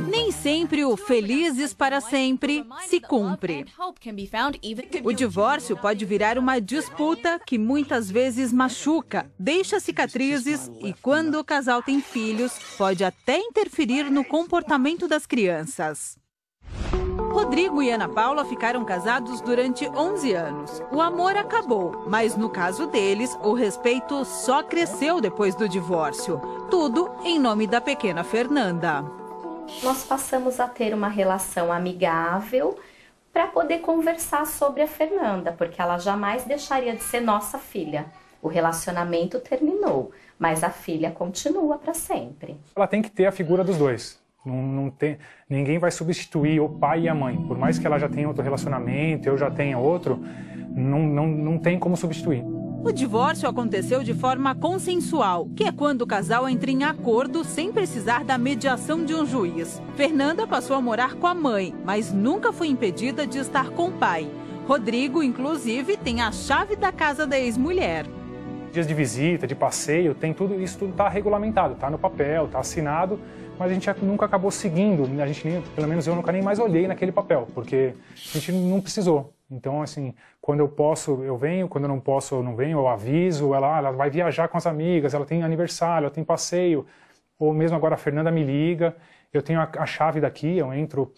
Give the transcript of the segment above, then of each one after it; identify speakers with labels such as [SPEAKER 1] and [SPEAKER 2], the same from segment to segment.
[SPEAKER 1] Nem sempre o felizes para sempre se cumpre. O divórcio pode virar uma disputa que muitas vezes machuca, deixa cicatrizes e, quando o casal tem filhos, pode até interferir no comportamento das crianças. Rodrigo e Ana Paula ficaram casados durante 11 anos. O amor acabou, mas no caso deles, o respeito só cresceu depois do divórcio. Tudo em nome da pequena Fernanda.
[SPEAKER 2] Nós passamos a ter uma relação amigável para poder conversar sobre a Fernanda, porque ela jamais deixaria de ser nossa filha. O relacionamento terminou, mas a filha continua para sempre.
[SPEAKER 3] Ela tem que ter a figura dos dois. Não, não tem, ninguém vai substituir o pai e a mãe. Por mais que ela já tenha outro relacionamento, eu já tenha outro, não, não, não tem como substituir.
[SPEAKER 1] O divórcio aconteceu de forma consensual, que é quando o casal entra em acordo sem precisar da mediação de um juiz. Fernanda passou a morar com a mãe, mas nunca foi impedida de estar com o pai. Rodrigo, inclusive, tem a chave da casa da ex-mulher.
[SPEAKER 3] Dias de visita, de passeio, tem tudo isso tudo está regulamentado, está no papel, está assinado mas a gente nunca acabou seguindo, a gente nem, pelo menos eu nunca nem mais olhei naquele papel, porque a gente não precisou. Então, assim, quando eu posso, eu venho, quando eu não posso, eu não venho, eu aviso, ela, ela vai viajar com as amigas, ela tem aniversário, ela tem passeio, ou mesmo agora a Fernanda me liga, eu tenho a, a chave daqui, eu entro,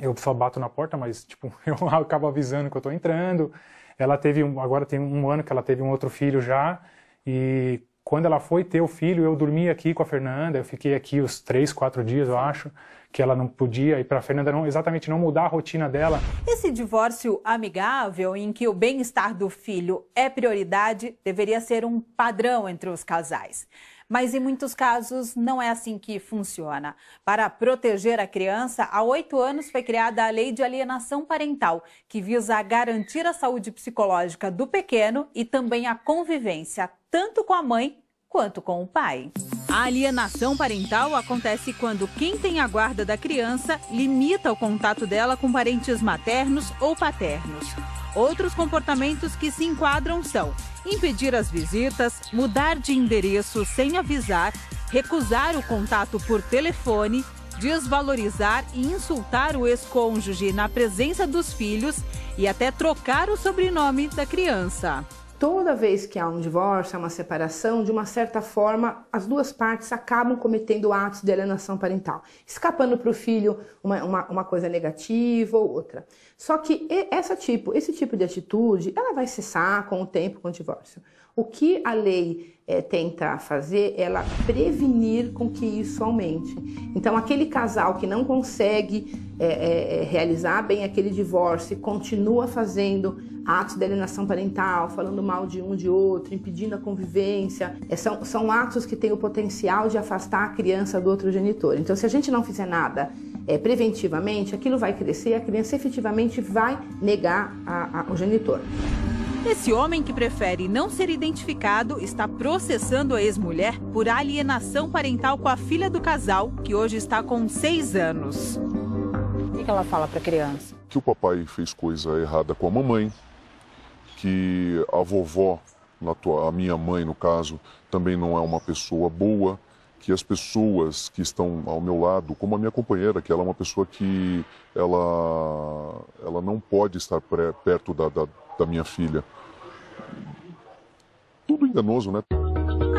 [SPEAKER 3] eu só bato na porta, mas, tipo, eu acabo avisando que eu estou entrando. Ela teve, agora tem um ano que ela teve um outro filho já, e quando ela foi ter o filho, eu dormi aqui com a Fernanda, eu fiquei aqui os três, quatro dias, eu acho, que ela não podia, e para a Fernanda não, exatamente não mudar a rotina dela.
[SPEAKER 1] Esse divórcio amigável, em que o bem-estar do filho é prioridade, deveria ser um padrão entre os casais. Mas em muitos casos não é assim que funciona. Para proteger a criança, há oito anos foi criada a Lei de Alienação Parental, que visa garantir a saúde psicológica do pequeno e também a convivência tanto com a mãe quanto com o pai. A alienação parental acontece quando quem tem a guarda da criança limita o contato dela com parentes maternos ou paternos. Outros comportamentos que se enquadram são impedir as visitas, mudar de endereço sem avisar, recusar o contato por telefone, desvalorizar e insultar o ex-cônjuge na presença dos filhos e até trocar o sobrenome da criança.
[SPEAKER 4] Toda vez que há um divórcio, há uma separação, de uma certa forma, as duas partes acabam cometendo atos de alienação parental, escapando para o filho uma, uma, uma, coisa negativa ou outra. Só que essa tipo, esse tipo de atitude, ela vai cessar com o tempo, com o divórcio. O que a lei é, tenta fazer é ela prevenir com que isso aumente. Então, aquele casal que não consegue é, é, realizar bem aquele divórcio continua fazendo atos de alienação parental, falando mal de um de outro, impedindo a convivência, são, são atos que têm o potencial de afastar a criança do outro genitor. Então, se a gente não fizer nada preventivamente, aquilo vai crescer a criança efetivamente vai negar a, a, o genitor.
[SPEAKER 1] Esse homem que prefere não ser identificado está processando a ex-mulher por alienação parental com a filha do casal, que hoje está com seis anos.
[SPEAKER 5] O que ela fala para a criança?
[SPEAKER 6] Que o papai fez coisa errada com a mamãe, que a vovó, a minha mãe no caso, também não é uma pessoa boa, que as pessoas que estão ao meu lado, como a minha companheira, que ela é uma pessoa que ela, ela não pode estar pré, perto da, da, da minha filha tudo enganoso, né?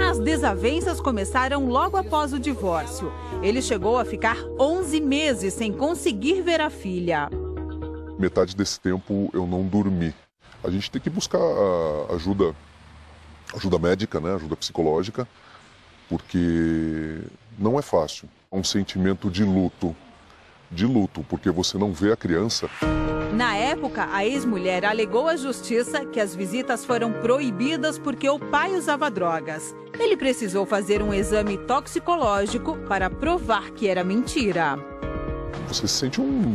[SPEAKER 1] As desavenças começaram logo após o divórcio. Ele chegou a ficar 11 meses sem conseguir ver a filha.
[SPEAKER 6] Metade desse tempo eu não dormi. A gente tem que buscar ajuda, ajuda médica, né? ajuda psicológica, porque não é fácil. É um sentimento de luto, de luto, porque você não vê a criança.
[SPEAKER 1] Na época, a ex-mulher alegou à justiça que as visitas foram proibidas porque o pai usava drogas. Ele precisou fazer um exame toxicológico para provar que era mentira.
[SPEAKER 6] Você se sente um,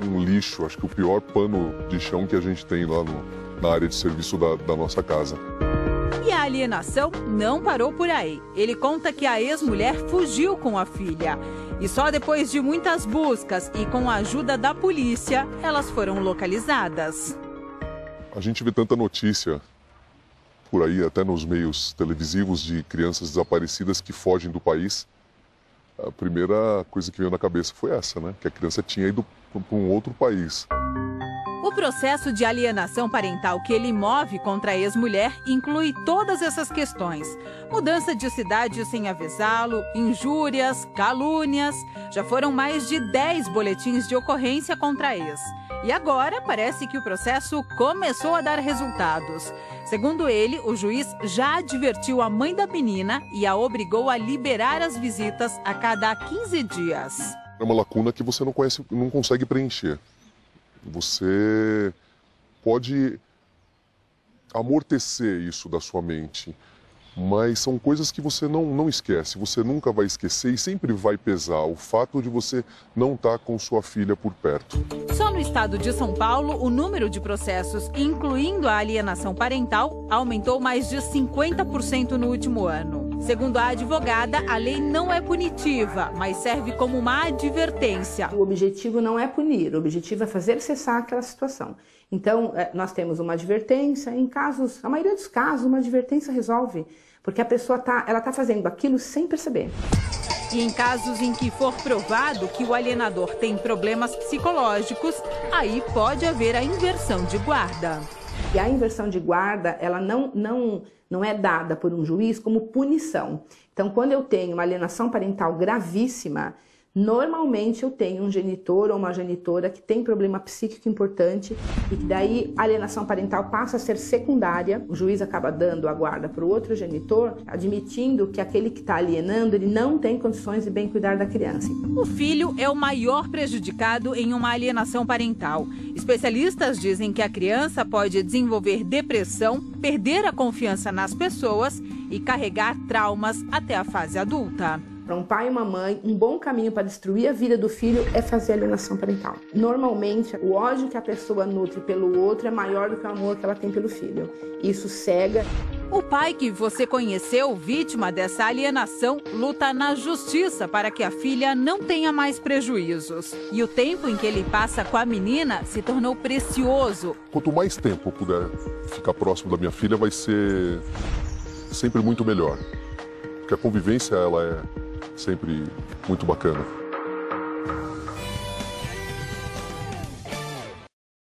[SPEAKER 6] um lixo, acho que o pior pano de chão que a gente tem lá no, na área de serviço da, da nossa casa.
[SPEAKER 1] E a alienação não parou por aí. Ele conta que a ex-mulher fugiu com a filha. E só depois de muitas buscas e com a ajuda da polícia, elas foram localizadas.
[SPEAKER 6] A gente vê tanta notícia por aí, até nos meios televisivos, de crianças desaparecidas que fogem do país. a primeira coisa que veio na cabeça foi essa, né? Que a criança tinha ido para um outro país.
[SPEAKER 1] O processo de alienação parental que ele move contra a ex-mulher inclui todas essas questões: mudança de cidade sem avisá-lo, injúrias, calúnias. Já foram mais de 10 boletins de ocorrência contra a ex. E agora parece que o processo começou a dar resultados. Segundo ele, o juiz já advertiu a mãe da menina e a obrigou a liberar as visitas a cada 15 dias.
[SPEAKER 6] É uma lacuna que você não, conhece, não consegue preencher. Você pode amortecer isso da sua mente, mas são coisas que você não, não esquece, você nunca vai esquecer e sempre vai pesar o fato de você não estar tá com sua filha por perto.
[SPEAKER 1] Só no estado de São Paulo, o número de processos, incluindo a alienação parental, aumentou mais de 50% no último ano. Segundo a advogada, a lei não é punitiva, mas serve como uma advertência.
[SPEAKER 4] O objetivo não é punir, o objetivo é fazer cessar aquela situação. Então, é, nós temos uma advertência, em casos, a maioria dos casos, uma advertência resolve, porque a pessoa tá, ela está fazendo aquilo sem perceber.
[SPEAKER 1] E em casos em que for provado que o alienador tem problemas psicológicos, aí pode haver a inversão de guarda.
[SPEAKER 4] E a inversão de guarda, ela não, não, não é dada por um juiz como punição. Então, quando eu tenho uma alienação parental gravíssima, Normalmente eu tenho um genitor ou uma genitora que tem problema psíquico importante e que daí a alienação parental passa a ser secundária. O juiz acaba dando a guarda para o outro genitor, admitindo que aquele que está alienando ele não tem condições de bem cuidar da criança.
[SPEAKER 1] O filho é o maior prejudicado em uma alienação parental. Especialistas dizem que a criança pode desenvolver depressão, perder a confiança nas pessoas e carregar traumas até a fase adulta.
[SPEAKER 4] Para um pai e uma mãe, um bom caminho para destruir a vida do filho é fazer alienação parental. Normalmente, o ódio que a pessoa nutre pelo outro é maior do que o amor que ela tem pelo filho. Isso cega.
[SPEAKER 1] O pai que você conheceu, vítima dessa alienação, luta na justiça para que a filha não tenha mais prejuízos. E o tempo em que ele passa com a menina se tornou precioso.
[SPEAKER 6] Quanto mais tempo eu puder ficar próximo da minha filha, vai ser sempre muito melhor. Porque a convivência ela é sempre muito bacana.